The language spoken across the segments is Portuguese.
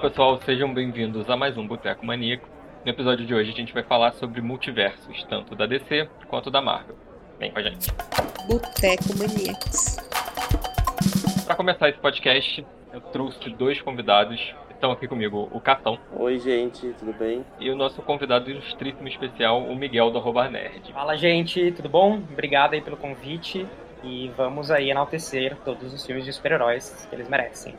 pessoal, sejam bem-vindos a mais um Boteco Maníaco. No episódio de hoje a gente vai falar sobre multiversos, tanto da DC quanto da Marvel. Vem com a gente. Boteco Maníacos. Para começar esse podcast, eu trouxe dois convidados. Estão aqui comigo o Catão. Oi, gente, tudo bem? E o nosso convidado ilustríssimo especial, o Miguel do Arroba Nerd. Fala, gente, tudo bom? Obrigado aí pelo convite. E vamos aí enaltecer todos os filmes de super-heróis que eles merecem.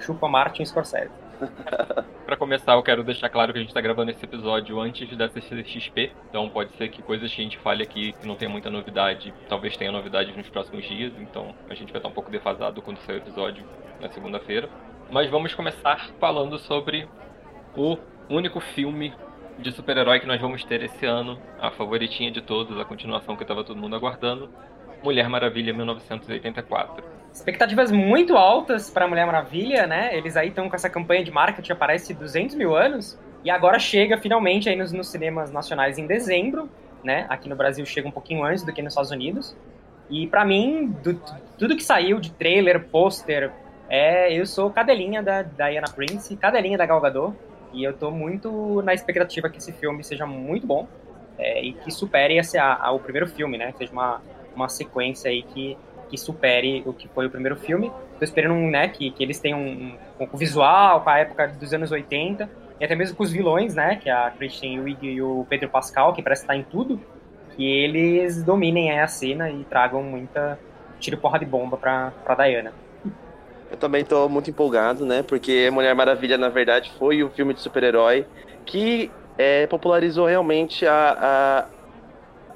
Chupa Martin Scorsese. Para começar, eu quero deixar claro que a gente está gravando esse episódio antes da CCXP, então pode ser que coisas que a gente fale aqui que não tem muita novidade, talvez tenha novidades nos próximos dias, então a gente vai estar um pouco defasado quando sair o episódio na segunda-feira. Mas vamos começar falando sobre o único filme de super-herói que nós vamos ter esse ano, a favoritinha de todos, a continuação que estava todo mundo aguardando, Mulher Maravilha 1984. Expectativas muito altas para Mulher Maravilha, né? Eles aí estão com essa campanha de marketing, aparece 200 mil anos. E agora chega finalmente aí nos, nos, cinemas nacionais em dezembro, né? Aqui no Brasil chega um pouquinho antes do que nos Estados Unidos. E para mim, do, tudo que saiu de trailer, pôster, é, eu sou cadelinha da Diana Prince, cadelinha da Gal Gadot. E eu tô muito na expectativa que esse filme seja muito bom é, e que supere esse, a, a, o primeiro filme, né? Seja uma, uma sequência aí que, que supere o que foi o primeiro filme. Tô esperando né, que, que eles tenham um, um, um visual com a época dos anos 80, e até mesmo com os vilões, né, que é a Christian Wiig e o Pedro Pascal, que parece estar em tudo, que eles dominem a cena e tragam muita tiro porra de bomba pra, pra Diana. Eu também tô muito empolgado, né, porque Mulher Maravilha, na verdade, foi o filme de super-herói que é, popularizou realmente a, a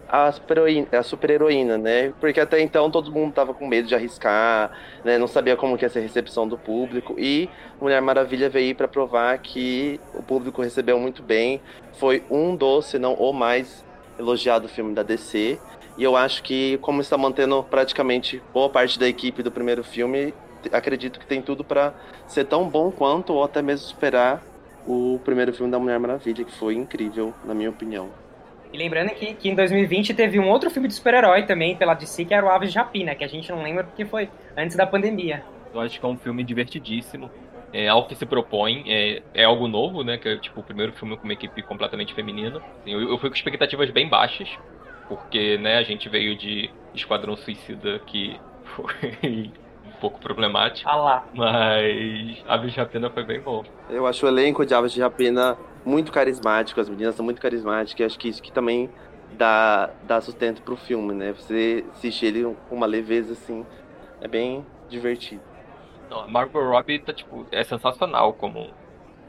a super-heroína, né? Porque até então todo mundo tava com medo de arriscar, né? Não sabia como que ia ser a recepção do público. E Mulher Maravilha veio para provar que o público recebeu muito bem. Foi um dos, se não o mais elogiado filme da DC. E eu acho que, como está mantendo praticamente boa parte da equipe do primeiro filme, acredito que tem tudo para ser tão bom quanto, ou até mesmo superar o primeiro filme da Mulher Maravilha, que foi incrível, na minha opinião. E lembrando que, que em 2020 teve um outro filme de super-herói também pela DC, que era o Aves de Rapina, que a gente não lembra porque foi antes da pandemia. Eu acho que é um filme divertidíssimo. É algo que se propõe, é, é algo novo, né? Que é tipo o primeiro filme com uma equipe completamente feminina. Assim, eu, eu fui com expectativas bem baixas, porque né, a gente veio de Esquadrão Suicida, que foi um pouco problemático. Ah lá. Mas Aves de Rapina foi bem bom. Eu acho o elenco de Aves de Rapina muito carismático, as meninas são muito carismáticas, e acho que isso que também dá, dá sustento pro filme, né? Você assistir ele com uma leveza assim, é bem divertido. Não, a Margot Robbie tá, tipo, é sensacional como,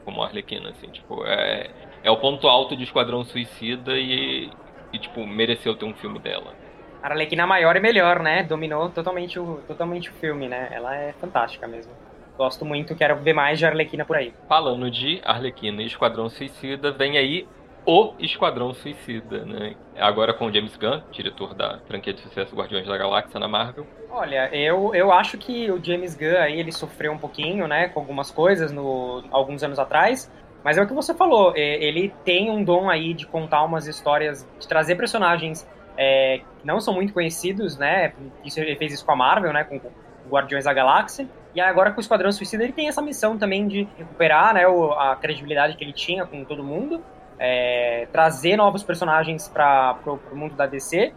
como Arlequina, assim, tipo, é, é o ponto alto de Esquadrão Suicida e, e tipo, mereceu ter um filme dela. A Arlequina maior e melhor, né? Dominou totalmente o, totalmente o filme, né? Ela é fantástica mesmo. Gosto muito, quero ver mais de Arlequina por aí. Falando de Arlequina e Esquadrão Suicida, vem aí o Esquadrão Suicida, né? Agora com James Gunn, diretor da franquia de sucesso Guardiões da Galáxia na Marvel. Olha, eu, eu acho que o James Gunn aí ele sofreu um pouquinho, né, com algumas coisas no alguns anos atrás, mas é o que você falou, ele tem um dom aí de contar umas histórias, de trazer personagens é, que não são muito conhecidos, né? Isso ele fez isso com a Marvel, né, com Guardiões da Galáxia. E agora com o Esquadrão Suicida ele tem essa missão também de recuperar né, a credibilidade que ele tinha com todo mundo, é, trazer novos personagens para o mundo da DC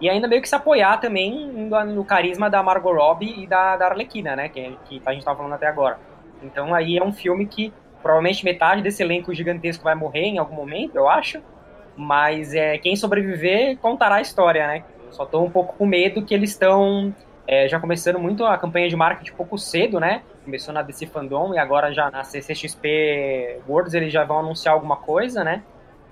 e ainda meio que se apoiar também no, carisma da Margot Robbie e da, da Arlequina, né, que, que a gente estava falando até agora. Então aí é um filme que provavelmente metade desse elenco gigantesco vai morrer em algum momento, eu acho, mas é, quem sobreviver contará a história, né. só estou um pouco com medo que eles estão é, já começando muito a campanha de marketing pouco cedo, né? Começou na DC Fandom e agora já na CCXP Worlds eles já vão anunciar alguma coisa, né?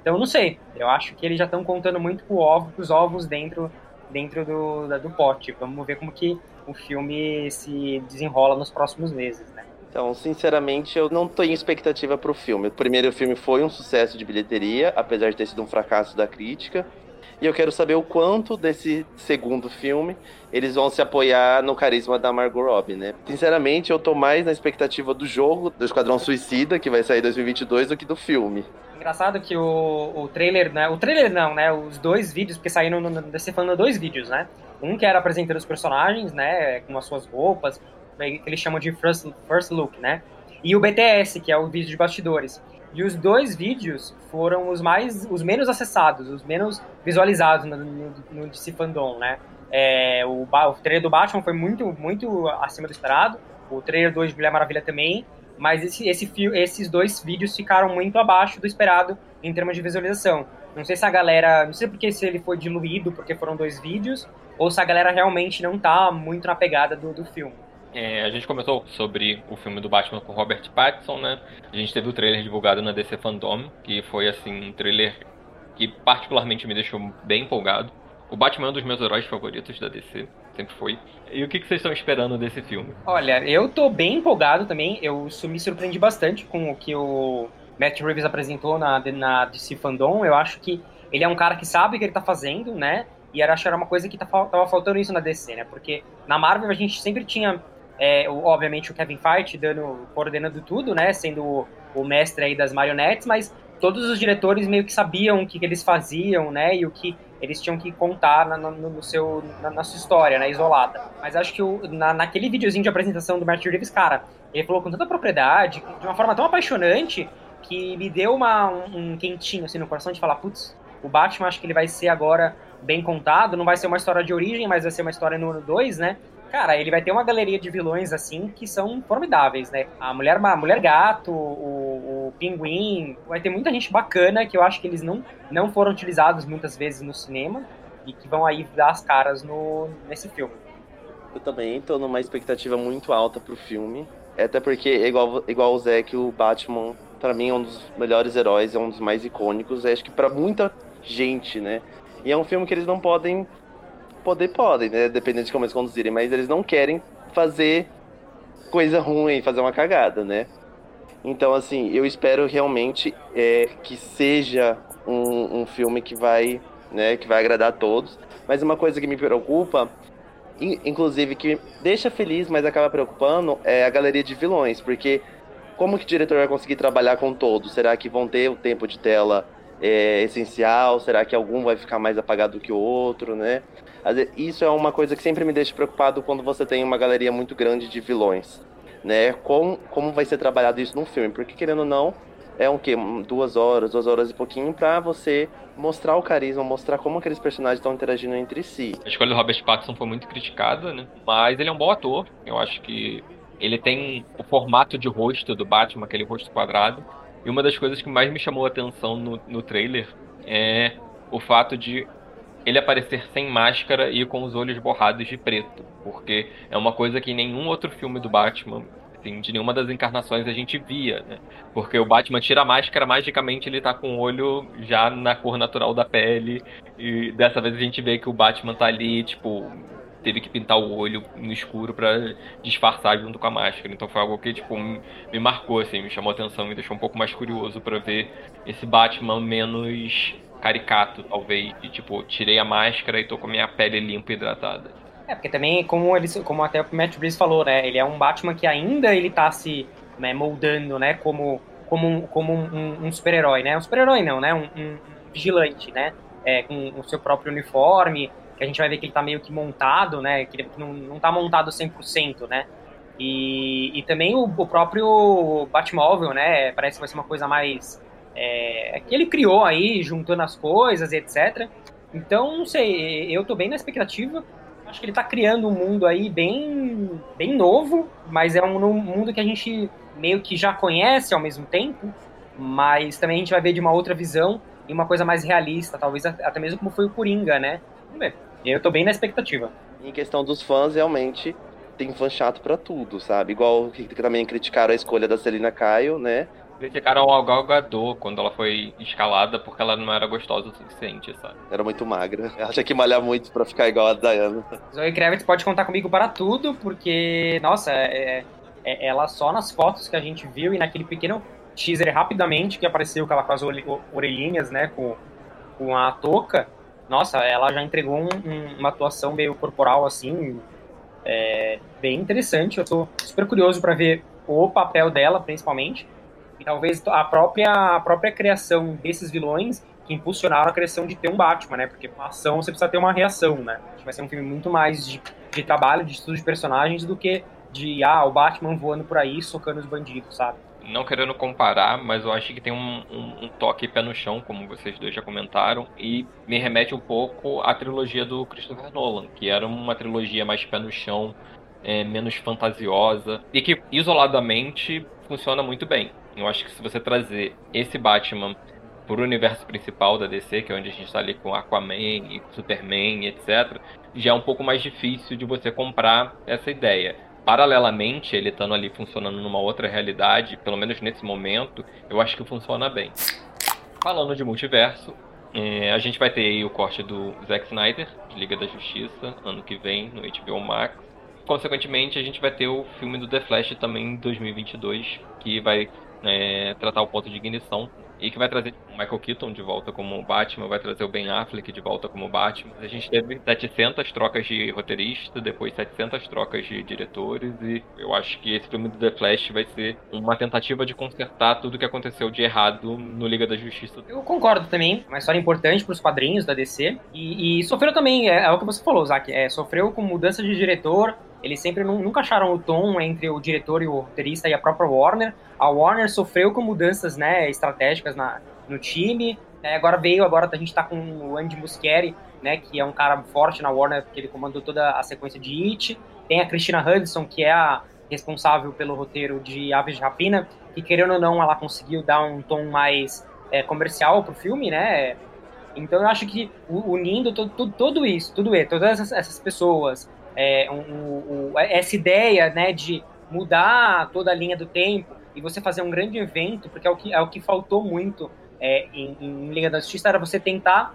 Então não sei. Eu acho que eles já estão contando muito com, ovo, os ovos dentro, dentro do, da, do pote. Vamos ver como que o filme se desenrola nos próximos meses, né? Então, sinceramente, eu não tenho expectativa para o filme. O primeiro filme foi um sucesso de bilheteria, apesar de ter sido um fracasso da crítica. E eu quero saber o quanto desse segundo filme eles vão se apoiar no carisma da Margot Robbie, né? Sinceramente, eu tô mais na expectativa do jogo do Esquadrão Suicida, que vai sair em 2022, do que do filme. Engraçado que o, o trailer, né? O trailer não, né? Os dois vídeos, porque saíram no, no dois vídeos, né? Um que era apresentando os personagens, né? Com as suas roupas, que eles chamam de first, first look, né? e o BTS, que é o vídeo de bastidores. E os dois vídeos foram os mais, os menos acessados, os menos visualizados no, no, no DC Fandom, né? É, o, o trailer do Batman foi muito, muito acima do esperado. O trailer 2 de Mulher Maravilha também. Mas esse, esse, esses dois vídeos ficaram muito abaixo do esperado em termos de visualização. Não sei se a galera. Não sei porque se ele foi diluído porque foram dois vídeos, ou se a galera realmente não tá muito na pegada do, do filme. É, a gente comentou sobre o filme do Batman com Robert Pattinson, né? A gente teve o trailer divulgado na DC Fandom, que foi assim um trailer que particularmente me deixou bem empolgado. O Batman é um dos meus heróis favoritos da DC, sempre foi. E o que, vocês estão esperando desse filme? Olha, eu tô bem empolgado também. Eu me surpreendi bastante com o que o Matt Reeves apresentou na, na DC Fandom. Eu acho que ele é um cara que sabe o que ele tá fazendo, né? E eu acho que era uma coisa que tá tava faltando isso na DC, né? Porque na Marvel a gente sempre tinha é, obviamente o Kevin Feige dando, coordenando tudo, né, sendo o, o, mestre aí das marionetes, mas todos os diretores meio que sabiam o que, que eles faziam, né, e o que eles tinham que contar na, no, no, seu, na, na, sua história, né, isolada. Mas acho que o, na, naquele videozinho de apresentação do Matt Reeves, cara, ele falou com tanta propriedade, de uma forma tão apaixonante, que me deu uma, um, um quentinho assim no coração de falar, putz, o Batman acho que ele vai ser agora bem contado, não vai ser uma história de origem, mas vai ser uma história no ano 2, né? Cara, ele vai ter uma galeria de vilões assim que são formidáveis, né? A mulher, a mulher gato, o, o pinguim, vai ter muita gente bacana que eu acho que eles não, não foram utilizados muitas vezes no cinema e que vão aí dar as caras no, nesse filme. Eu também tô numa expectativa muito alta pro filme. Até porque, igual, igual o Zé, que o Batman, para mim, é um dos melhores heróis, é um dos mais icônicos. Acho que para muita gente, né? E é um filme que eles não podem poder podem, né? Dependendo de como eles conduzirem, mas eles não querem fazer coisa ruim, fazer uma cagada, né? Então, assim, eu espero realmente é, que seja um, um, filme que vai, né, que vai agradar a todos. Mas uma coisa que me preocupa, inclusive que deixa feliz, mas acaba preocupando, é a galeria de vilões, porque como que o diretor vai conseguir trabalhar com todos? Será que vão ter o tempo de tela é, essencial? Será que algum vai ficar mais apagado que o outro, né? Isso é uma coisa que sempre me deixa preocupado quando você tem uma galeria muito grande de vilões, né? Como, como vai ser trabalhado isso num filme? Porque, querendo ou não, é um quê? Duas horas, duas horas e pouquinho pra você mostrar o carisma, mostrar como aqueles personagens estão interagindo entre si. A escolha do Robert Pattinson foi muito criticada, né? Mas ele é um bom ator. Eu acho que ele tem o formato de rosto do Batman, aquele rosto quadrado. E uma das coisas que mais me chamou a atenção no, no trailer é o fato de ele aparecer sem máscara e com os olhos borrados de preto, porque é uma coisa que em nenhum outro filme do Batman, assim, de nenhuma das encarnações a gente via, né? Porque o Batman tira a máscara, magicamente ele tá com o olho já na cor natural da pele, e dessa vez a gente vê que o Batman tá ali, tipo, teve que pintar o olho no escuro para disfarçar junto com a máscara. Então foi algo que tipo me marcou assim, me chamou a atenção, me deixou um pouco mais curioso para ver esse Batman menos caricato, talvez, de tipo, tirei a máscara e tô com a minha pele limpa e hidratada. É, porque também, como, eles, como até o Matt Reeves falou, né, ele é um Batman que ainda ele tá se né, moldando, né, como, como, como um, um super-herói, né, um super-herói não, né, um, um, vigilante, né, é, com o seu próprio uniforme, que a gente vai ver que ele tá meio que montado, né, que ele não, não tá montado 100%, né, e, e também o, o próprio Batmóvel, né, parece que vai ser uma coisa mais é, que ele criou aí, juntando as coisas, etc. Então, não sei, eu tô bem na expectativa. Acho que ele tá criando um mundo aí bem, bem novo, mas é um mundo que a gente meio que já conhece ao mesmo tempo, mas também a gente vai ver de uma outra visão e uma coisa mais realista, talvez até mesmo como foi o Coringa, né? Vamos ver. Eu tô bem na expectativa. Em questão dos fãs, realmente tem fã chato para tudo, sabe? Igual que também criticaram a escolha da Celina Caio, né? Criticaram a Gal Gadot quando ela foi escalada porque ela não era gostosa o suficiente, sabe? Era muito magra. Ela tinha que malhar muito para ficar igual a Diana. Zoe Kravitz pode contar comigo para tudo, porque, nossa, é, é, ela só nas fotos que a gente viu e naquele pequeno teaser rapidamente que apareceu com ela com as orelhinhas, né, com, com a touca, nossa, ela já entregou um, um, uma atuação meio corporal assim, é, bem interessante. Eu tô super curioso para ver o papel dela, principalmente. E talvez a própria, a própria criação desses vilões que impulsionaram a criação de ter um Batman, né? Porque a ação você precisa ter uma reação, né? Vai ser um filme muito mais de, de trabalho, de estudo de personagens do que de, ah, o Batman voando por aí, socando os bandidos, sabe? Não querendo comparar, mas eu acho que tem um, um, um, toque pé no chão, como vocês dois já comentaram, e me remete um pouco à trilogia do Christopher Nolan, que era uma trilogia mais pé no chão, é, menos fantasiosa, e que isoladamente funciona muito bem. Eu acho que se você trazer esse Batman para o universo principal da DC, que é onde a gente está ali com Aquaman e Superman, etc., já é um pouco mais difícil de você comprar essa ideia paralelamente, ele estando ali funcionando numa outra realidade, pelo menos nesse momento, eu acho que funciona bem. Falando de multiverso, é, a gente vai ter aí o corte do Zack Snyder, de Liga da Justiça, ano que vem, no HBO Max. Consequentemente, a gente vai ter o filme do The Flash também em 2022, que vai é, tratar o ponto de ignição e que vai trazer o Michael Keaton de volta como Batman, vai trazer o Ben Affleck de volta como Batman. A gente teve 700 trocas de roteirista, depois 700 trocas de diretores e eu acho que esse filme do The Flash vai ser uma tentativa de consertar tudo que aconteceu de errado no Liga da Justiça. Eu concordo também, uma história importante para os quadrinhos da DC e, e sofreu também, é, é, o que você falou, Zack, é, sofreu com mudança de diretor, eles sempre nunca acharam o tom entre o diretor e o roteirista e a própria Warner. A Warner sofreu com mudanças né, estratégicas na, no time. É, agora veio, agora a gente está com o Andy Muschietti, né, que é um cara forte na Warner, porque ele comandou toda a sequência de It. Tem a Christina Hudson, que é a responsável pelo roteiro de Aves de Rapina, que querendo ou não, ela conseguiu dar um tom mais é, comercial pro filme, né? Então eu acho que unindo todo, tudo isso, tudo isso, todas essas, essas pessoas, é, um, um, essa ideia né, de mudar toda a linha do tempo e você fazer um grande evento, porque é o que, é o que faltou muito é, em, em Liga da Justiça, era você tentar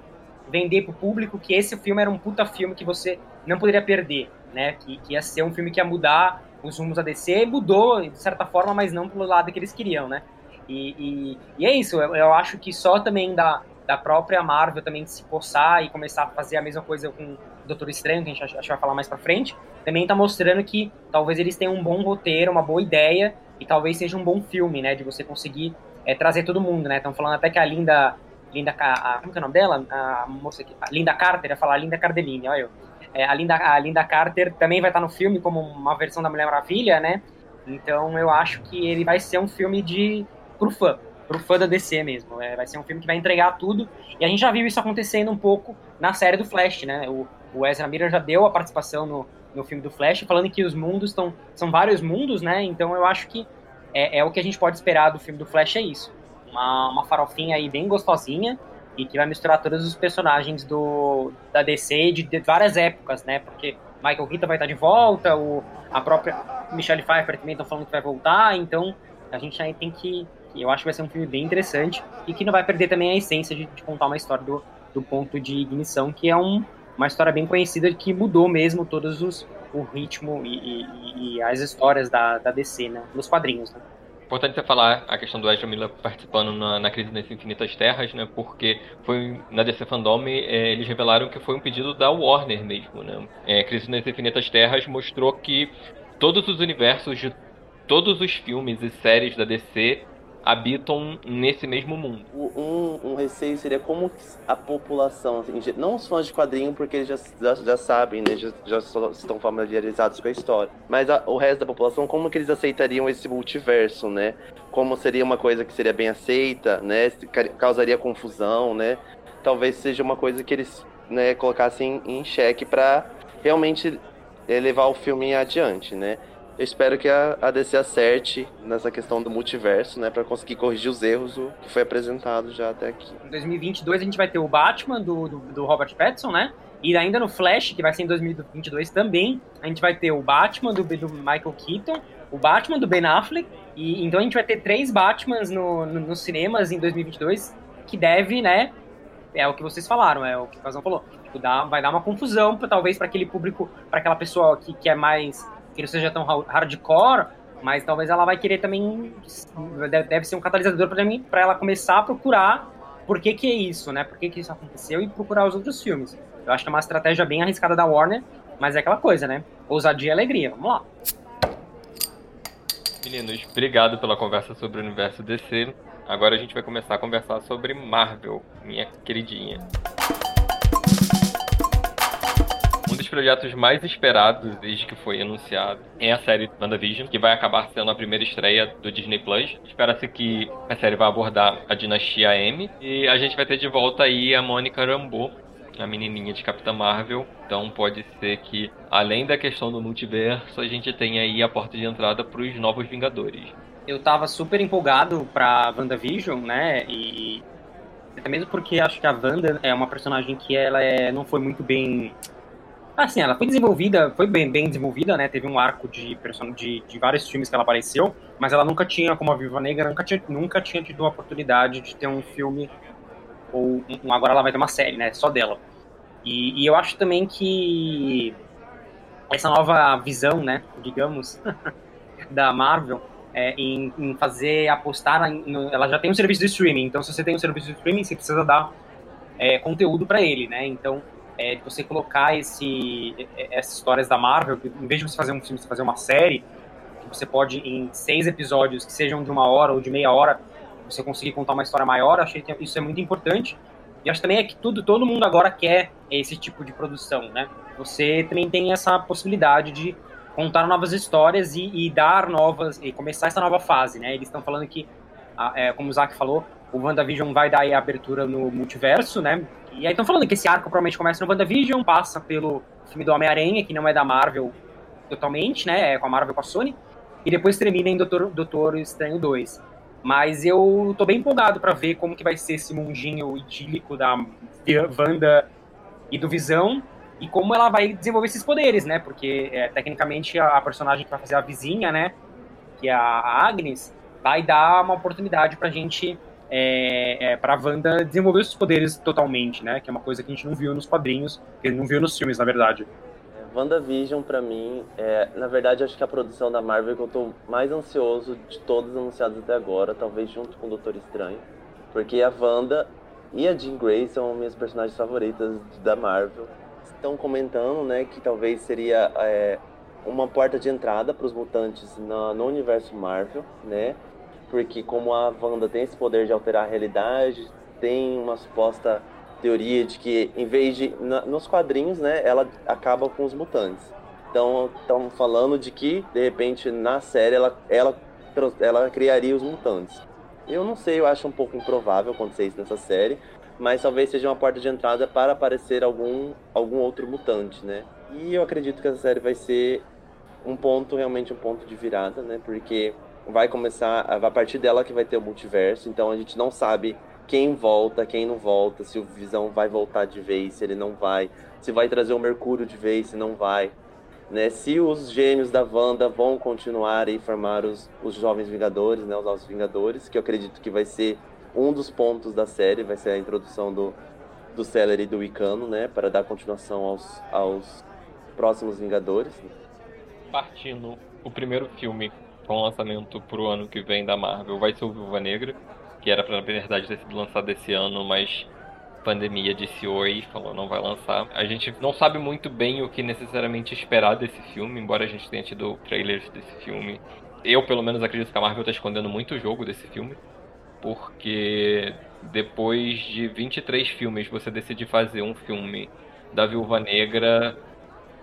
vender para o público que esse filme era um puta filme que você não poderia perder, né? Que, que ia ser um filme que ia mudar os rumos da DC, mudou de certa forma, mas não pelo lado que eles queriam, né? E, e, e é isso, eu, eu, acho que só também da, da própria Marvel também se coçar e começar a fazer a mesma coisa com Doutor Estranho, que a gente vai falar mais pra frente, também tá mostrando que talvez eles tenham um bom roteiro, uma boa ideia, e talvez seja um bom filme, né? De você conseguir é, trazer todo mundo, né? Estão falando até que a Linda. Linda a, como é o nome dela? A moça aqui. A Linda Carter, ia falar Linda Cardellini, olha eu. É, a, Linda, a Linda Carter também vai estar no filme como uma versão da Mulher Maravilha, né? Então eu acho que ele vai ser um filme de pro fã, pro fã da DC mesmo. É, vai ser um filme que vai entregar tudo. E a gente já viu isso acontecendo um pouco na série do Flash, né? O, o Ezra Miller já deu a participação no, no filme do Flash, falando que os mundos estão. São vários mundos, né? Então eu acho que é, é, o que a gente pode esperar do filme do Flash, é isso. Uma, uma farofinha aí bem gostosinha e que vai misturar todos os personagens do, da DC de, de várias épocas, né? Porque Michael Keaton vai estar de volta, o, a própria Michelle Pfeiffer também estão falando que vai voltar, então a gente aí tem que. Eu acho que vai ser um filme bem interessante e que não vai perder também a essência de, de contar uma história do, do ponto de ignição, que é um, uma história bem conhecida que mudou mesmo todos os o ritmo e, e, e as histórias da, da DC, né, nos quadrinhos, né. Importante você falar a questão do Ezra Miller participando na, na crise das infinitas terras, né? Porque foi na DC Fandom é, eles revelaram que foi um pedido da Warner mesmo, né? É, crise nas infinitas terras mostrou que todos os universos de todos os filmes e séries da DC habitam nesse mesmo mundo. Um, um receio seria como a população, assim, não os fãs de quadrinho, porque eles já, já, já sabem, né, já, já, estão familiarizados com a história, mas a, o resto da população, como que eles aceitariam esse multiverso, né? Como seria uma coisa que seria bem aceita, né? Causaria confusão, né? Talvez seja uma coisa que eles né, colocassem em xeque para realmente levar o filme adiante, né? Eu espero que a, DC acerte nessa questão do multiverso, né, para conseguir corrigir os erros que foi apresentado já até aqui. Em 2022 a gente vai ter o Batman do, do, do Robert Pattinson, né? E ainda no Flash, que vai ser em 2022 também, a gente vai ter o Batman do, do Michael Keaton, o Batman do Ben Affleck, e então a gente vai ter três Batmans no, no, nos cinemas em 2022, que deve, né, é o que vocês falaram, é o que o Casão falou, tipo, dá, vai dar uma confusão, pra, talvez para aquele público, para aquela pessoa que, que é mais que não seja tão hardcore, mas talvez ela vai querer também deve ser um catalisador para mim para ela começar a procurar por que que é isso, né? Por que que isso aconteceu e procurar os outros filmes. Eu acho que é uma estratégia bem arriscada da Warner, mas é aquela coisa, né? Ousadia e alegria. Vamos lá. Meninos, obrigado pela conversa sobre o universo DC. Agora a gente vai começar a conversar sobre Marvel, minha queridinha. Projetos mais esperados desde que foi anunciado é a série WandaVision, que vai acabar sendo a primeira estreia do Disney Plus. Espera-se que a série vai abordar a dinastia M e a gente vai ter de volta aí a Mônica Rambeau, a menininha de Capitã Marvel. Então pode ser que, além da questão do multiverso, a gente tenha aí a porta de entrada para os novos Vingadores. Eu tava super empolgado pra WandaVision, né? E até mesmo porque acho que a Wanda é uma personagem que ela é, não foi muito bem. Assim, ela foi desenvolvida, foi bem, bem desenvolvida, né? Teve um arco de, de, de vários filmes que ela apareceu, mas ela nunca tinha, como a Viva Negra, nunca tinha, nunca tinha tido a oportunidade de ter um filme, ou um, agora ela vai ter uma série, né? Só dela. E, e eu acho também que essa nova visão, né, digamos, da Marvel, é, em, em, fazer apostar. No, ela já tem um serviço de streaming, então se você tem um serviço de streaming, você precisa dar é, conteúdo para ele, né? Então, é, você colocar esse, é, essas histórias da Marvel, em vez de você fazer um filme, você fazer uma série, você pode, em seis episódios, que sejam de uma hora ou de meia hora, você conseguir contar uma história maior, achei que isso é muito importante. E acho também é que tudo, todo mundo agora quer esse tipo de produção, né? Você também tem essa possibilidade de contar novas histórias e, e, dar novas e começar essa nova fase, né? Eles estão falando que, é, como o Zack falou, o WandaVision vai dar a abertura no multiverso, né? E aí estão falando que esse arco provavelmente começa no WandaVision, passa pelo filme do Homem-Aranha, que não é da Marvel totalmente, né? É com a Marvel com a Sony, e depois termina em Doutor, Doutor Estranho 2. Mas eu tô bem empolgado para ver como que vai ser esse mundinho idílico da Wanda e do Visão, e como ela vai desenvolver esses poderes, né? Porque é, tecnicamente a, personagem que vai fazer a vizinha, né? Que é a Agnes, vai dar uma oportunidade pra gente, é, é, pra Wanda desenvolver os poderes totalmente, né? Que é uma coisa que a gente não viu nos quadrinhos, que não viu nos filmes, na verdade. É, WandaVision, pra mim, é, na verdade, acho que a produção da Marvel que eu tô mais ansioso de todas anunciadas até agora, talvez junto com o Doutor Estranho. Porque a Wanda e a Jean Grey são minhas personagens favoritas da Marvel estão comentando, né, que talvez seria é, uma porta de entrada para os mutantes no, universo Marvel, né? Porque como a Wanda tem esse poder de alterar a realidade, tem uma suposta teoria de que em vez de na, nos quadrinhos, né, ela acaba com os mutantes. Então, estão falando de que de repente na série ela ela ela criaria os mutantes. Eu não sei, eu acho um pouco improvável acontecer isso nessa série, mas talvez seja uma porta de entrada para aparecer algum, algum outro mutante, né? E eu acredito que essa série vai ser um ponto, realmente um ponto de virada, né? Porque vai começar, a partir dela que vai ter o multiverso, então a gente não sabe quem volta, quem não volta, se o Visão vai voltar de vez, se ele não vai, se vai trazer o Mercúrio de vez, se não vai, né? Se os gêmeos da Wanda vão continuar e formar os, os Jovens Vingadores, né? Os Novos Vingadores, que eu acredito que vai ser um dos pontos da série vai ser a introdução do, do Celery e do Icano, né? Para dar continuação aos, aos próximos Vingadores. Partindo, o primeiro filme com lançamento pro ano que vem da Marvel vai ser o Viúva Negra, que era para na verdade ter sido lançado esse ano, mas pandemia disse oi falou não vai lançar. A gente não sabe muito bem o que necessariamente esperar desse filme, embora a gente tenha tido trailers desse filme. Eu, pelo menos, acredito que a Marvel está escondendo muito o jogo desse filme porque depois de 23 filmes você decidir fazer um filme da Viúva Negra,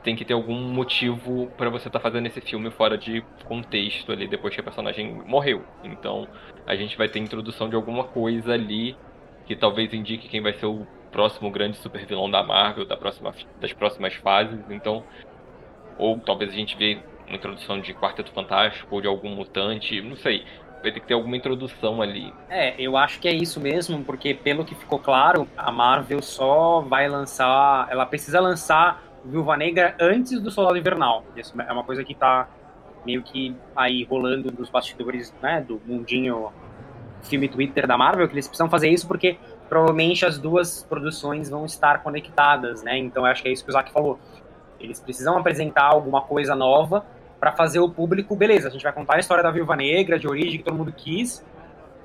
tem que ter algum motivo para você estar tá fazendo esse filme fora de contexto ali depois que a personagem morreu. Então, a gente vai ter introdução de alguma coisa ali que talvez indique quem vai ser o próximo grande supervilão da Marvel, da próxima, das próximas fases. Então, ou talvez a gente vê uma introdução de Quarteto Fantástico ou de algum mutante, não sei vai ter que ter alguma introdução ali. É, eu acho que é isso mesmo, porque pelo que ficou claro, a Marvel só vai lançar, ela precisa lançar Viúva Negra antes do Soldado Invernal. Isso é uma coisa que tá meio que aí rolando nos bastidores, né, do mundinho filme Twitter da Marvel, que eles precisam fazer isso porque provavelmente as duas produções vão estar conectadas, né? Então acho que é isso que o Zack falou. Eles precisam apresentar alguma coisa nova para fazer o público, beleza, a gente vai contar a história da Viúva Negra, de origem que todo mundo quis,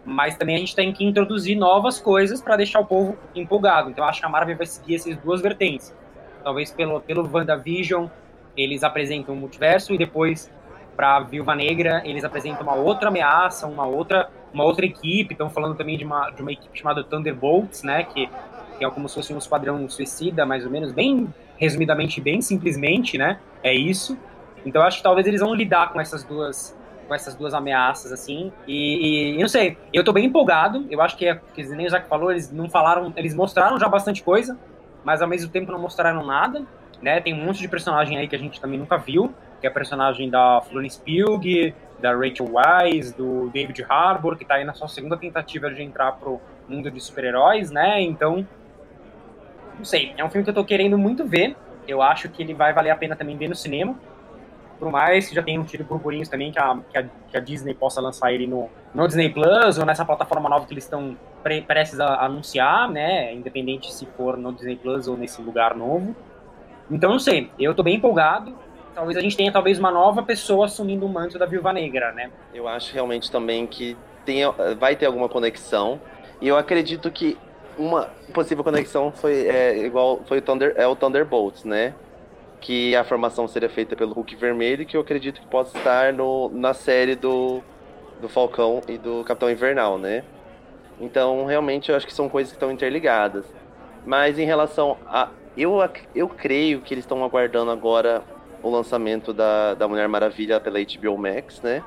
mas também a gente tem que introduzir novas coisas para deixar o povo empolgado. Então acho que a Marvel vai seguir essas duas vertentes. Talvez pelo, pelo WandaVision eles apresentam o multiverso e depois para Viúva Negra eles apresentam uma outra ameaça, uma outra, uma outra equipe. Estão falando também de uma, de uma equipe chamada Thunderbolts, né? Que, que é como se fosse um esquadrão suicida, mais ou menos, bem resumidamente, bem simplesmente, né? É isso. Então acho que talvez eles vão lidar com essas duas com essas duas ameaças, assim. E, e não sei, eu tô bem empolgado. Eu acho que, é, que nem o Zac falou, eles não falaram, eles mostraram já bastante coisa, mas ao mesmo tempo não mostraram nada. Né? Tem um monte de personagem aí que a gente também nunca viu, que é a personagem da Florence Pugh, da Rachel Wise, do David Harbour, que tá aí na sua segunda tentativa de entrar pro mundo de super-heróis, né? Então, não sei, é um filme que eu tô querendo muito ver. Eu acho que ele vai valer a pena também ver no cinema. Por mais já tenham tido burburinhos também que a, que a, que a Disney possa lançar ele no, no, Disney Plus ou nessa plataforma nova que eles estão pre, prestes a anunciar, né? Independente se for no Disney Plus ou nesse lugar novo. Então, não sei, eu tô bem empolgado. Talvez a gente tenha talvez uma nova pessoa assumindo o manto da Viúva Negra, né? Eu acho realmente também que tem, vai ter alguma conexão. E eu acredito que uma possível conexão foi é, igual foi o Thunder, é o Thunderbolts, né? Que a formação seria feita pelo Hulk Vermelho, que eu acredito que possa estar no, na série do, do Falcão e do Capitão Invernal, né? Então, realmente, eu acho que são coisas que estão interligadas. Mas em relação a. Eu, eu creio que eles estão aguardando agora o lançamento da, da Mulher Maravilha pela HBO Max, né?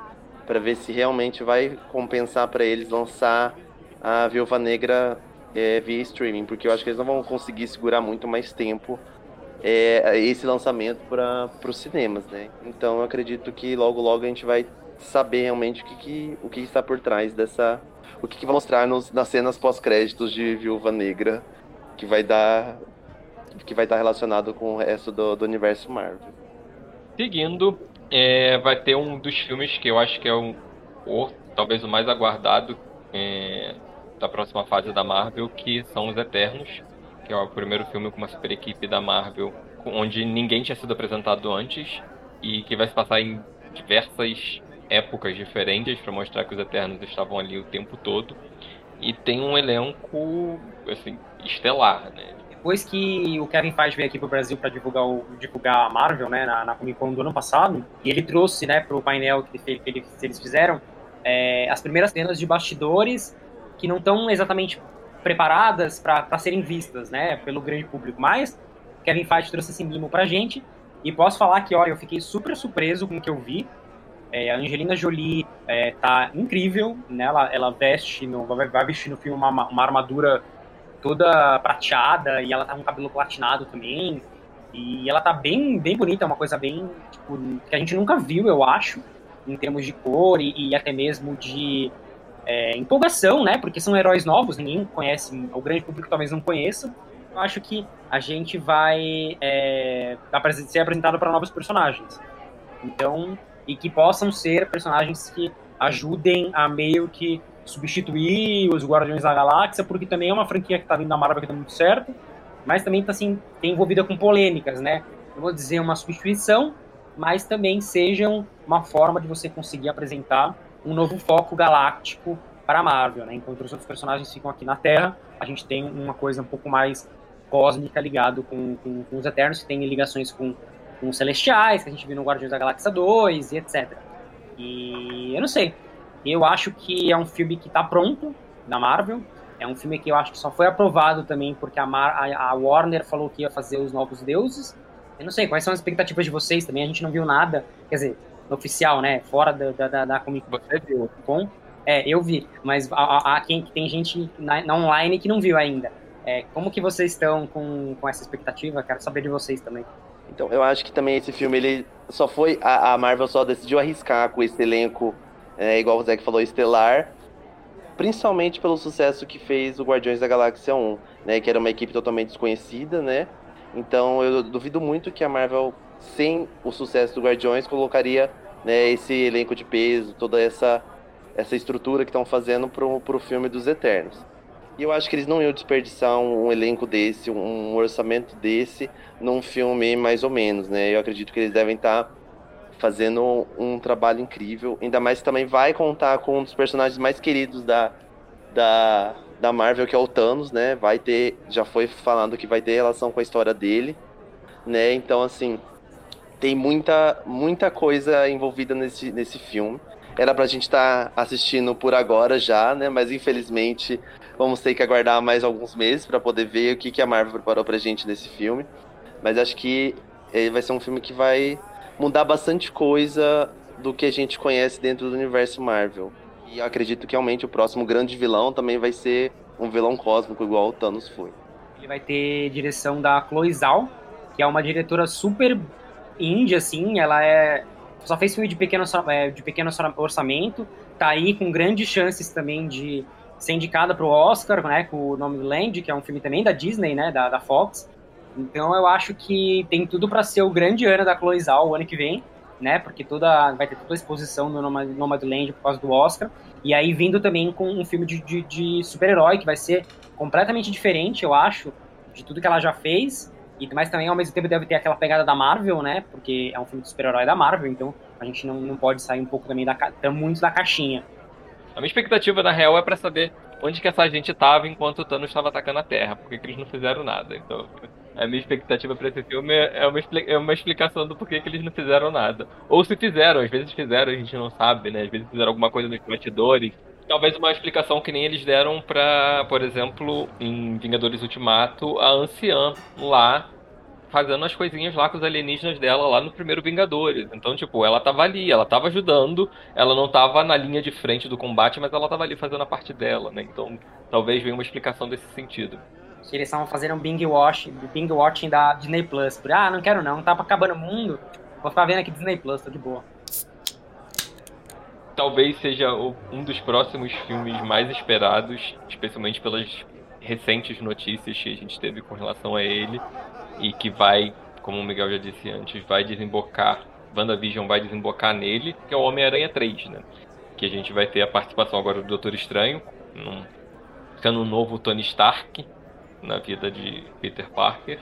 Para ver se realmente vai compensar para eles lançar a Viúva Negra é, via streaming, porque eu acho que eles não vão conseguir segurar muito mais tempo é, esse lançamento para os cinemas, né? Então eu acredito que logo logo a gente vai saber realmente o que, que o que está por trás dessa o que, que vai mostrar nos, nas cenas pós-créditos de Viúva Negra que vai dar que vai estar relacionado com o resto do, do universo Marvel. Seguindo, é, vai ter um dos filmes que eu acho que é o talvez o mais aguardado é, da próxima fase da Marvel, que são os Eternos, que é o primeiro filme com uma super equipe da Marvel, onde ninguém tinha sido apresentado antes e que vai se passar em diversas épocas diferentes para mostrar que os Eternos estavam ali o tempo todo. E tem um elenco assim estelar, né? Depois que o Kevin Feige veio aqui pro Brasil para divulgar, divulgar a Marvel, né, na, na Comic Con do ano passado, e ele trouxe, né, pro painel que, ele, que eles fizeram, é, as primeiras cenas de bastidores que não estão exatamente preparadas para serem vistas, né, pelo grande público. Mas Kevin Feige trouxe esse mimo pra gente e posso falar que, olha, eu fiquei super surpreso com o que eu vi. É, a Angelina Jolie é, tá incrível, né? Ela, ela veste, no, vai, vai vestir no filme uma, uma armadura toda prateada e ela tá com cabelo platinado também. E ela tá bem, bem bonita, é uma coisa bem, tipo, que a gente nunca viu, eu acho, em termos de cor e, e até mesmo de é, empolgação, né? Porque são heróis novos, ninguém conhece, o grande público talvez não conheça. Eu acho que a gente vai é, ser apresentado para novos personagens. Então, e que possam ser personagens que ajudem a meio que substituir os Guardiões da Galáxia, porque também é uma franquia que está vindo da Marvel que dá muito certo, mas também está assim, envolvida com polêmicas, né? Eu vou dizer uma substituição, mas também sejam uma forma de você conseguir apresentar um novo foco galáctico para a Marvel, né? Enquanto os outros personagens ficam aqui na Terra, a gente tem uma coisa um pouco mais cósmica ligado com, com, com os Eternos, que tem ligações com, com os Celestiais, que a gente viu no Guardiões da Galáxia 2 e etc. E eu não sei. Eu acho que é um filme que está pronto da Marvel. É um filme que eu acho que só foi aprovado também porque a, Mar a, a Warner falou que ia fazer os Novos Deuses. Eu não sei, quais são as expectativas de vocês também? A gente não viu nada. Quer dizer, oficial, né? Fora da, da, da Comic Você viu? Com. É, eu vi, mas há, quem tem gente na, na, online que não viu ainda. É, como que vocês estão com, com essa expectativa? Quero saber de vocês também. Então, eu acho que também esse filme, ele só foi. A, a Marvel só decidiu arriscar com esse elenco, é, igual o Zé que falou, estelar. Principalmente pelo sucesso que fez o Guardiões da Galáxia 1, né? Que era uma equipe totalmente desconhecida, né? Então eu duvido muito que a Marvel sem o sucesso do Guardiões, colocaria né, esse elenco de peso, toda essa, essa estrutura que estão fazendo pro, pro filme dos Eternos. E eu acho que eles não iam desperdiçar um, um elenco desse, um, orçamento desse, num filme mais ou menos, né? Eu acredito que eles devem estar tá fazendo um, um, trabalho incrível. Ainda mais que também vai contar com um dos personagens mais queridos da, da, da Marvel, que é o Thanos, né? Vai ter, já foi falando que vai ter relação com a história dele, né? Então, assim, tem muita, muita coisa envolvida nesse, nesse filme. Era pra gente estar tá assistindo por agora já, né? Mas infelizmente vamos ter que aguardar mais alguns meses para poder ver o que, que a Marvel preparou pra gente nesse filme. Mas acho que ele vai ser um filme que vai mudar bastante coisa do que a gente conhece dentro do universo Marvel. E acredito que realmente o próximo grande vilão também vai ser um vilão cósmico igual o Thanos foi. Ele vai ter direção da Chloe Zhao, que é uma diretora super indie, assim, ela é só fez filme de pequeno, é, de pequeno orçamento, tá aí com grandes chances também de ser indicada para o Oscar, né, com o nome Land, que é um filme também da Disney, né, da, da Fox. Então eu acho que tem tudo para ser o grande ano da Chloe Zhao o ano que vem, né, porque toda vai ter toda a exposição do Nomadland por causa do Oscar. E aí vindo também com um filme de, de, de super-herói que vai ser completamente diferente, eu acho, de tudo que ela já fez. E, mas também, ao mesmo tempo, deve ter aquela pegada da Marvel, né? Porque é um filme de super-herói da Marvel, então a gente não, não pode sair um pouco também da, muito da caixinha. A minha expectativa, na real, é para saber onde que essa gente tava enquanto o Thanos estava atacando a Terra, porque que eles não fizeram nada. Então, a minha expectativa para esse filme é uma, é uma explicação do porquê que eles não fizeram nada. Ou se fizeram, às vezes fizeram, a gente não sabe, né? Às vezes fizeram alguma coisa nos bastidores. Talvez uma explicação que nem eles deram pra, por exemplo, em Vingadores Ultimato, a anciã lá fazendo as coisinhas lá com os alienígenas dela lá no primeiro Vingadores. Então, tipo, ela tava ali, ela tava ajudando, ela não tava na linha de frente do combate, mas ela tava ali fazendo a parte dela, né? Então, talvez venha uma explicação desse sentido. Que eles estavam fazendo um Bing Watch, Bing Watching da Disney Plus. Por, ah, não quero não, tava acabando o mundo. Vou ficar vendo aqui Disney Plus, tô de boa. Talvez seja um dos próximos filmes mais esperados, especialmente pelas recentes notícias que a gente teve com relação a ele e que vai, como o Miguel já disse antes, vai desembocar, WandaVision vai desembocar nele, que é o Homem-Aranha 3, né? Que a gente vai ter a participação agora do Doutor Estranho, num, sendo um novo Tony Stark na vida de Peter Parker.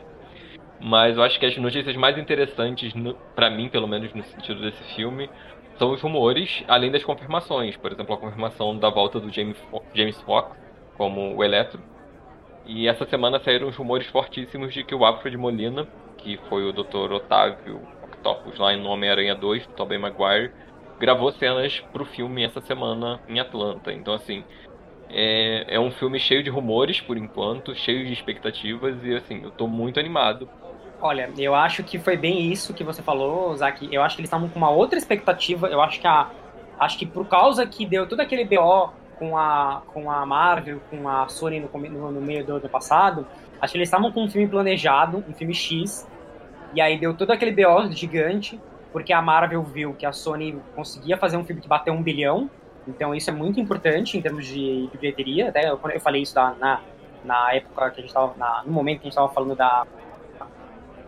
Mas eu acho que as notícias mais interessantes, para mim, pelo menos no sentido desse filme, são os rumores, além das confirmações. Por exemplo, a confirmação da volta do James, James Fox como o Eletro, e essa semana saíram os rumores fortíssimos de que o Alfred Molina, que foi o Dr. Otávio Octopus lá em Homem-Aranha 2, do Tobey Maguire, gravou cenas pro filme essa semana em Atlanta. Então, assim, é, é um filme cheio de rumores por enquanto, cheio de expectativas e, assim, eu tô muito animado. Olha, eu acho que foi bem isso que você falou, Zac. Eu acho que eles estavam com uma outra expectativa. Eu acho que a. Acho que por causa que deu todo aquele BO com a, com a Marvel, com a Sony no, no, no meio do ano passado, acho que eles estavam com um filme planejado, um filme X, e aí deu todo aquele BO gigante, porque a Marvel viu que a Sony conseguia fazer um filme que bateu um bilhão, então isso é muito importante em termos de, de bilheteria, até eu, eu falei isso da, na, na época que a gente estava, no momento que a gente estava falando da,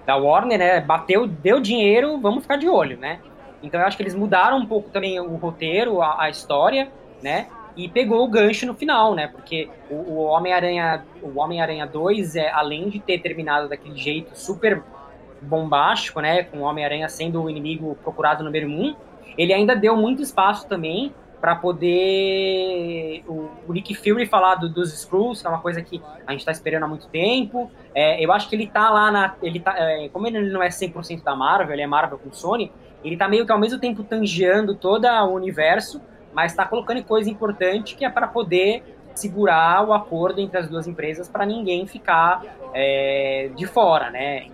da Warner, né, bateu, deu dinheiro, vamos ficar de olho, né, então eu acho que eles mudaram um pouco também o roteiro, a, a história, né, e pegou o gancho no final, né? Porque o, Homem-Aranha, o Homem-Aranha 2 é além de ter terminado daquele jeito super bombástico, né, com o Homem-Aranha sendo o inimigo procurado número um, ele ainda deu muito espaço também para poder o, o, Nick Fury falar do, dos Skrulls, que é uma coisa que a gente está esperando há muito tempo. É, eu acho que ele tá lá na. Ele tá, é, como ele não é 100% da Marvel, ele é Marvel com Sony, ele tá meio que ao mesmo tempo tangeando todo o universo, mas está colocando coisa importante que é para poder segurar o acordo entre as duas empresas para ninguém ficar é, de fora, né?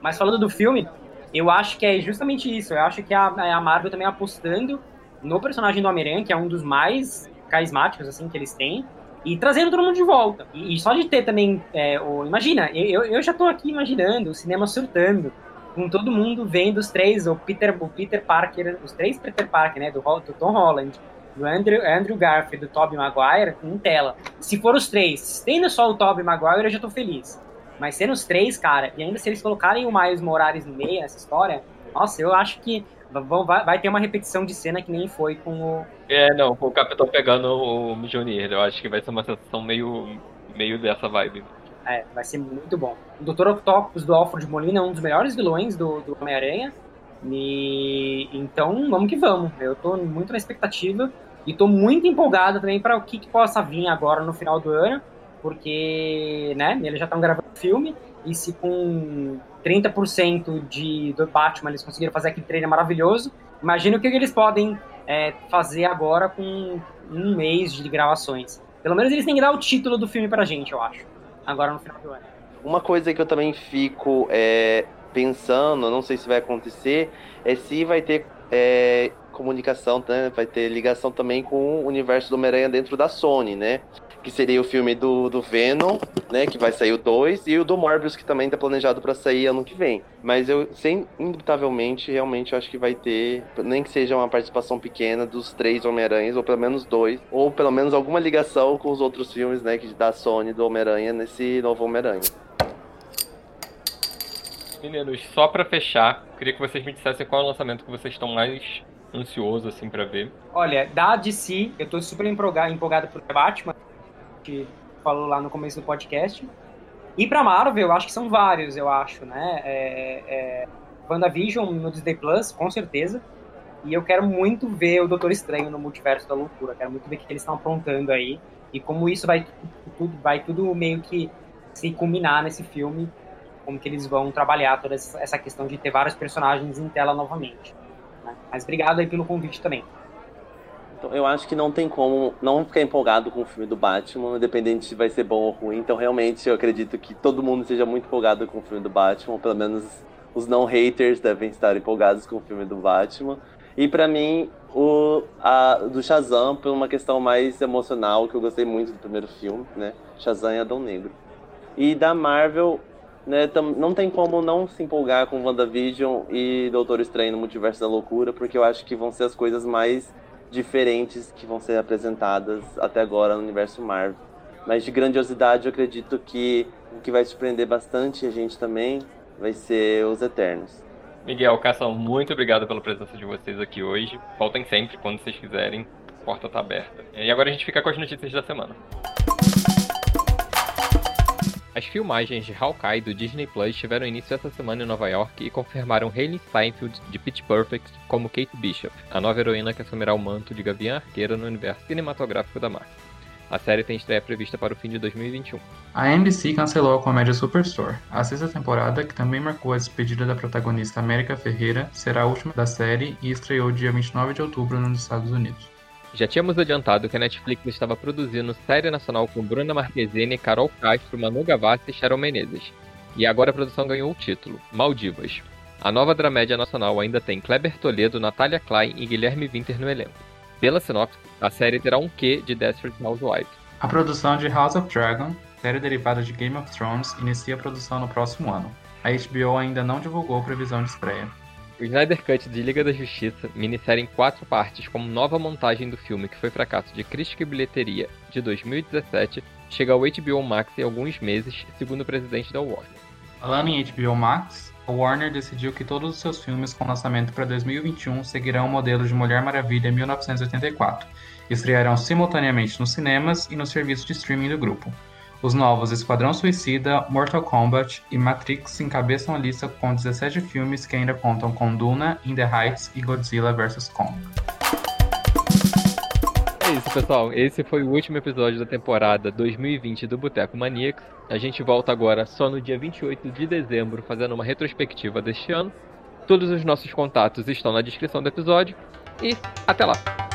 Mas falando do filme, eu acho que é justamente isso. Eu acho que a, a Marvel também apostando no personagem do Homem-Aranha, que é um dos mais carismáticos assim que eles têm, e trazendo todo mundo de volta. E, e só de ter também, é, o, imagina, eu, eu já estou aqui imaginando o cinema surtando, com todo mundo vendo os três, o Peter, o Peter Parker, os três Peter Parker, né, do, do Tom Holland, do Andrew, Andrew Garfield do Tobey Maguire em tela. Se for os três, tendo só o Tobey Maguire, eu já tô feliz. Mas sendo os três, cara, e ainda se eles colocarem o Miles Morales no meio nessa história, nossa, eu acho que vai, vai ter uma repetição de cena que nem foi com o. É, não, com o Capitão pegando o Mjolnir. Eu acho que vai ser uma sensação meio, meio dessa vibe. É, vai ser muito bom. O Dr. Octopus do Alfred Molina é um dos melhores vilões do, do Homem-Aranha. E então, vamos que vamos. Eu tô muito na expectativa e tô muito empolgado também para o que, que, possa vir agora no final do ano, porque, né, eles já estão gravando filme e se com 30% de do Batman eles conseguiram fazer aquele trailer maravilhoso, imagina o que, eles podem é, fazer agora com um mês de gravações. Pelo menos eles têm que dar o título do filme pra gente, eu acho. Agora no final do ano. Uma coisa que eu também fico é, pensando, não sei se vai acontecer, é se vai ter é, comunicação, né? vai ter ligação também com o universo do Homem-Aranha dentro da Sony, né? Que seria o filme do, do Venom, né? Que vai sair o 2, e o do Morbius, que também está planejado para sair ano que vem. Mas eu, sem, indubitavelmente, realmente eu acho que vai ter, nem que seja uma participação pequena dos três Homem-Aranhas, ou pelo menos dois, ou pelo menos alguma ligação com os outros filmes, né? Da Sony do Homem-Aranha nesse novo Homem-Aranha. Meninos, só para fechar, queria que vocês me dissessem qual é o lançamento que vocês estão mais ansioso assim para ver. Olha, da DC, eu tô super empolgado, empolgado por Batman, que falou lá no começo do podcast. E pra Marvel, acho que são vários, eu acho, né? É, é, WandaVision no Disney Plus, com certeza. E eu quero muito ver o Doutor Estranho no Multiverso da Loucura. Quero muito ver o que eles estão aprontando aí. E como isso vai tudo, vai tudo meio que se culminar nesse filme como que eles vão trabalhar toda essa questão de ter vários personagens em tela novamente. Né? Mas obrigado aí pelo convite também. Então, eu acho que não tem como não ficar empolgado com o filme do Batman, independente se vai ser bom ou ruim. Então, realmente, eu acredito que todo mundo seja muito empolgado com o filme do Batman, pelo menos os não haters devem estar empolgados com o filme do Batman. E para mim, o a, do Shazam, por uma questão mais emocional, que eu gostei muito do primeiro filme, né? Shazam e Adão Negro. E da Marvel, né, não tem como não se empolgar com WandaVision e Doutor Estranho no Multiverso da Loucura, porque eu acho que vão ser as coisas mais diferentes que vão ser apresentadas até agora no universo Marvel. Mas de grandiosidade, eu acredito que o que vai surpreender bastante a gente também vai ser os Eternos. Miguel, Cação, muito obrigado pela presença de vocês aqui hoje. Voltem sempre quando vocês quiserem. A porta está aberta. E agora a gente fica com as notícias da semana. As filmagens de Hawkeye do Disney Plus tiveram início essa semana em Nova York e confirmaram Hayley Steinfeld de Pitch Perfect como Kate Bishop, a nova heroína que assumirá o manto de Gavião Arqueira no universo cinematográfico da Marvel. A série tem estreia prevista para o fim de 2021. A NBC cancelou a comédia Superstore. A sexta temporada, que também marcou a despedida da protagonista América Ferreira, será a última da série e estreou dia 29 de outubro nos Estados Unidos. Já tínhamos adiantado que a Netflix estava produzindo série nacional com Bruna Marquezine, Carol Castro, Manu Gavassi e Sharon Menezes. E agora a produção ganhou o título, Maldivas. A nova dramédia nacional ainda tem Kleber Toledo, Natália Klein e Guilherme Winter no elenco. Pela sinopse, a série terá um quê de Desperate Housewives. A produção de House of Dragon, série derivada de Game of Thrones, inicia a produção no próximo ano. A HBO ainda não divulgou previsão de estreia. O Snyder Cut de Liga da Justiça, minissérie em quatro partes como nova montagem do filme que foi fracasso de crítica e bilheteria de 2017, chega ao HBO Max em alguns meses, segundo o presidente da Warner. Falando em HBO Max, a Warner decidiu que todos os seus filmes com lançamento para 2021 seguirão o modelo de Mulher Maravilha 1984 e estrearão simultaneamente nos cinemas e no serviço de streaming do grupo. Os novos Esquadrão Suicida, Mortal Kombat e Matrix encabeçam a lista com 17 filmes que ainda contam com Duna, In the Heights e Godzilla vs. Kong. É isso, pessoal. Esse foi o último episódio da temporada 2020 do Boteco Maníacos. A gente volta agora só no dia 28 de dezembro, fazendo uma retrospectiva deste ano. Todos os nossos contatos estão na descrição do episódio. E até lá!